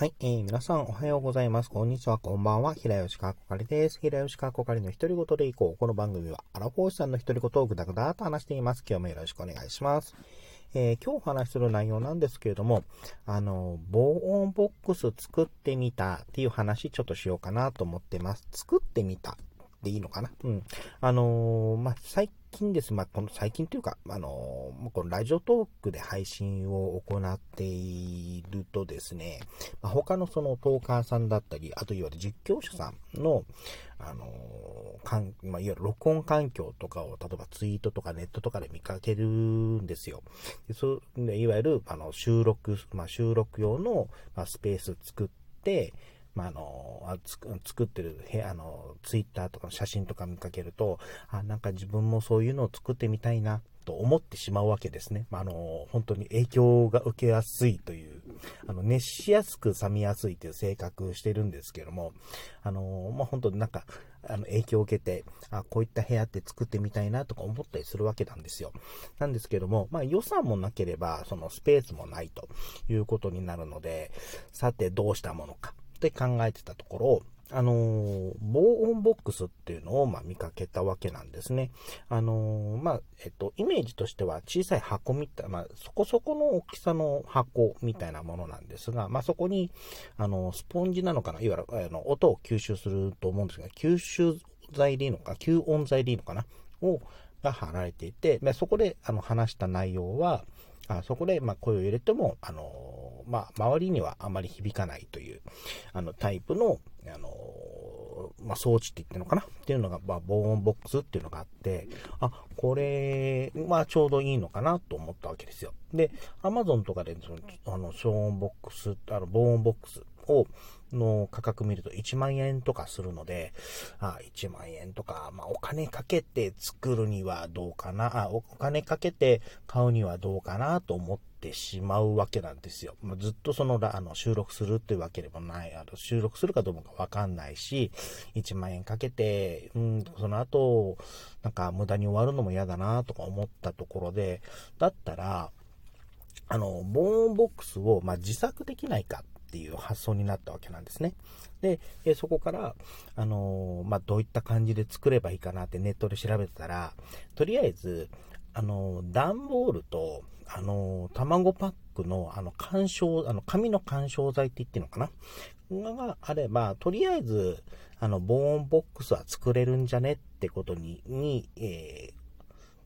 はい、えー、皆さんおはようございます。こんにちは、こんばんは。平吉川こかりです。平吉川こかりの独り言でいこう。この番組は、アラフォーさんの独り言をぐだぐだと話しています。今日もよろしくお願いします。えー、今日お話しする内容なんですけれども、あの、防音ボックス作ってみたっていう話ちょっとしようかなと思ってます。作ってみたでいいのかな？うん。あのー、まあ、最近です。まあ、この最近というか、あのー、このラジオトークで配信を行っているとですね、まあ、他のそのトーカーさんだったり、あといわゆる実況者さんの、あのー、かんまあ、いわゆる録音環境とかを、例えばツイートとかネットとかで見かけるんですよ。でそでいわゆる、あの、収録、まあ、収録用の、まあ、スペース作って、まあ、あの、あ作ってる部屋のツイッターとかの写真とか見かけると、あ、なんか自分もそういうのを作ってみたいなと思ってしまうわけですね。まあ、あの、本当に影響が受けやすいという、あの、熱しやすく冷めやすいという性格をしてるんですけども、あの、まあ、本当になんか、あの、影響を受けて、あ、こういった部屋って作ってみたいなとか思ったりするわけなんですよ。なんですけども、まあ、予算もなければ、そのスペースもないということになるので、さてどうしたものか。って考えてたところ、あのー、防音ボックスっていうのを、ま、見かけたわけなんですね。あのー、まあ、えっと、イメージとしては小さい箱みたい、まあ、そこそこの大きさの箱みたいなものなんですが、まあ、そこに、あの、スポンジなのかな、いわゆる、あの、音を吸収すると思うんですが、吸収材でいいのか、吸音材でいいのかな、を、が貼られていて、ま、そこで、あの、話した内容は、あそこで、ま声を入れても、あのまあ、周りにはあまり響かないという、あの、タイプの、あのまあ、装置って言ってるのかな？っていうのが、まあ、防音ボックスっていうのがあって、あ、これ、まあ、ちょうどいいのかなと思ったわけですよ。で、アマゾンとかで、その、あの、消音ボックス、あの、防音ボックスを、の価格見ると1万円とかするので、あ1万円とか、まあ、お金かけて作るにはどうかな、あお金かけて買うにはどうかなと思ってしまうわけなんですよ。ま、ずっとそのあの収録するっていうわけでもない、あの収録するかどうかわかんないし、1万円かけて、うん、その後、なんか無駄に終わるのも嫌だなとか思ったところで、だったら、あの、防音ボックスを、まあ、自作できないかていう発想になったわけなんですね。で、えそこから、あのー、まあ、どういった感じで作ればいいかなってネットで調べてたら、とりあえず、あのー、段ボールと、あのー、卵パックの、あの、干渉、あの、紙の干渉剤って言ってるのかな？があれば、とりあえず、あの、防音ボックスは作れるんじゃね？ってことに、に、え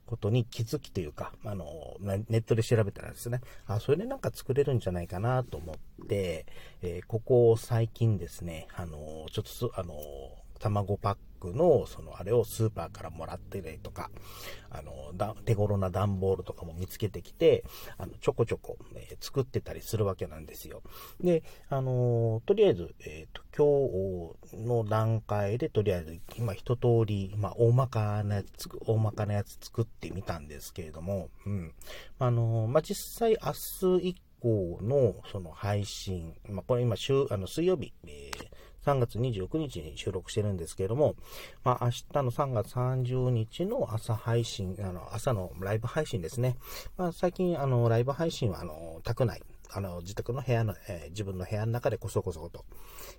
ことに気づきというか、あの、ネットで調べたらですね、あ、それでなんか作れるんじゃないかなと思って、えー、ここ最近ですね、あの、ちょっとあの、卵パッの、その、あれをスーパーからもらってねとか、あの、手頃な段ボールとかも見つけてきて、あの、ちょこちょこ、えー、作ってたりするわけなんですよ。で、あのとりあえず、えっ、ー、と、今日の段階で、とりあえず、今一通り、まあ、大まかなやつ、大まかなやつ作ってみたんですけれども、うん。あのまあ、実際明日以降の、その配信、まあ、これ今週、あの、水曜日、えー3月29日に収録してるんですけれども、まあ、明日の3月30日の朝配信、あの、朝のライブ配信ですね。まあ、最近、あの、ライブ配信は、あの、宅内、あの、自宅の部屋の、えー、自分の部屋の中でこそこそと、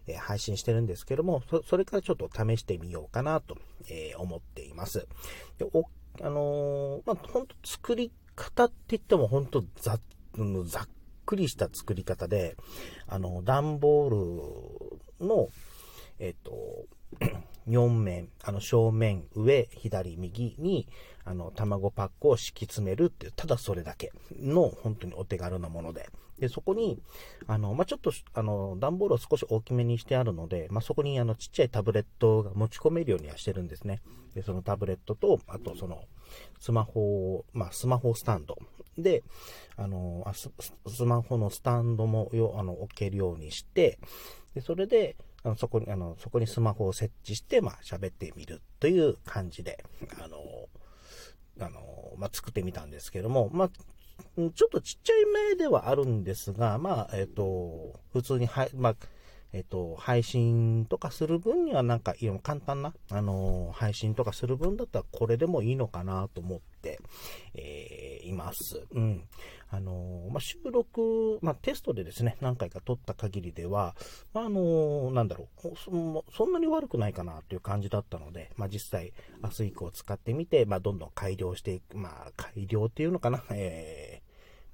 えー、配信してるんですけども、そそれからちょっと試してみようかなと、えー、思っています。でおあのまあ、ほんと作り方って言っても本当ざざっくりした作り方で、あの、段ボールの、えっ、と、4面、あの正面、上、左、右に、あの、卵パックを敷き詰めるっていう、ただそれだけの、本当にお手軽なもので。で、そこに、あの、まあ、ちょっと、あの、段ボールを少し大きめにしてあるので、まあ、そこに、あの、ちっちゃいタブレットが持ち込めるようにはしてるんですね。で、そのタブレットと、あと、その、スマホ、まあ、スマホスタンドで、あの、スマホのスタンドも、あの、置けるようにして、で、それで、あのそこに、あの、そこにスマホを設置して、まあ、喋ってみるという感じで、あの、あの、まあ、作ってみたんですけども、まあ、ちょっとちっちゃい目ではあるんですが、まあ、えっ、ー、と、普通に、は、まあ、えっと、配信とかする分にはなんか、簡単な、あの、配信とかする分だったらこれでもいいのかなと思って、えー、います。うん。あの、まあ、収録、まあ、テストでですね、何回か撮った限りでは、まあ、あのなんだろうそ、んなに悪くないかなという感じだったので、まあ、実際、明日以降使ってみて、まあ、どんどん改良していく、まあ、改良っていうのかな、えー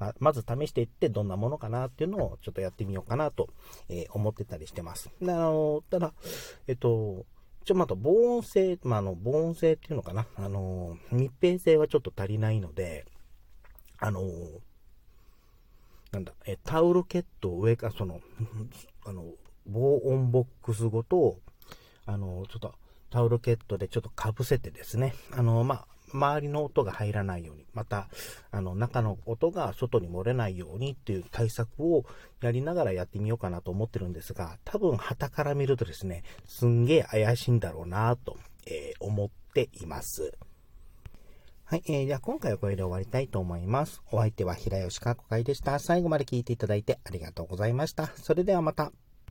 ままず試していってどんなものかなっていうのをちょっとやってみようかなと、え、思ってたりしてます。あのただ、えっと、ちょ、また防音性、まあ、あの、防音性っていうのかな。あの、密閉性はちょっと足りないので、あの、なんだ、え、タオルケットを上から、その、あの、防音ボックスごと、あの、ちょっとタオルケットでちょっとかぶせてですね、あの、まあ、周りの音が入らないように、また、あの、中の音が外に漏れないようにっていう対策をやりながらやってみようかなと思ってるんですが、多分、旗から見るとですね、すんげえ怪しいんだろうなと、えー、思っています。はい、えー、では今回はこれで終わりたいと思います。お相手は平吉かこかいでした。最後まで聞いていただいてありがとうございました。それではまた。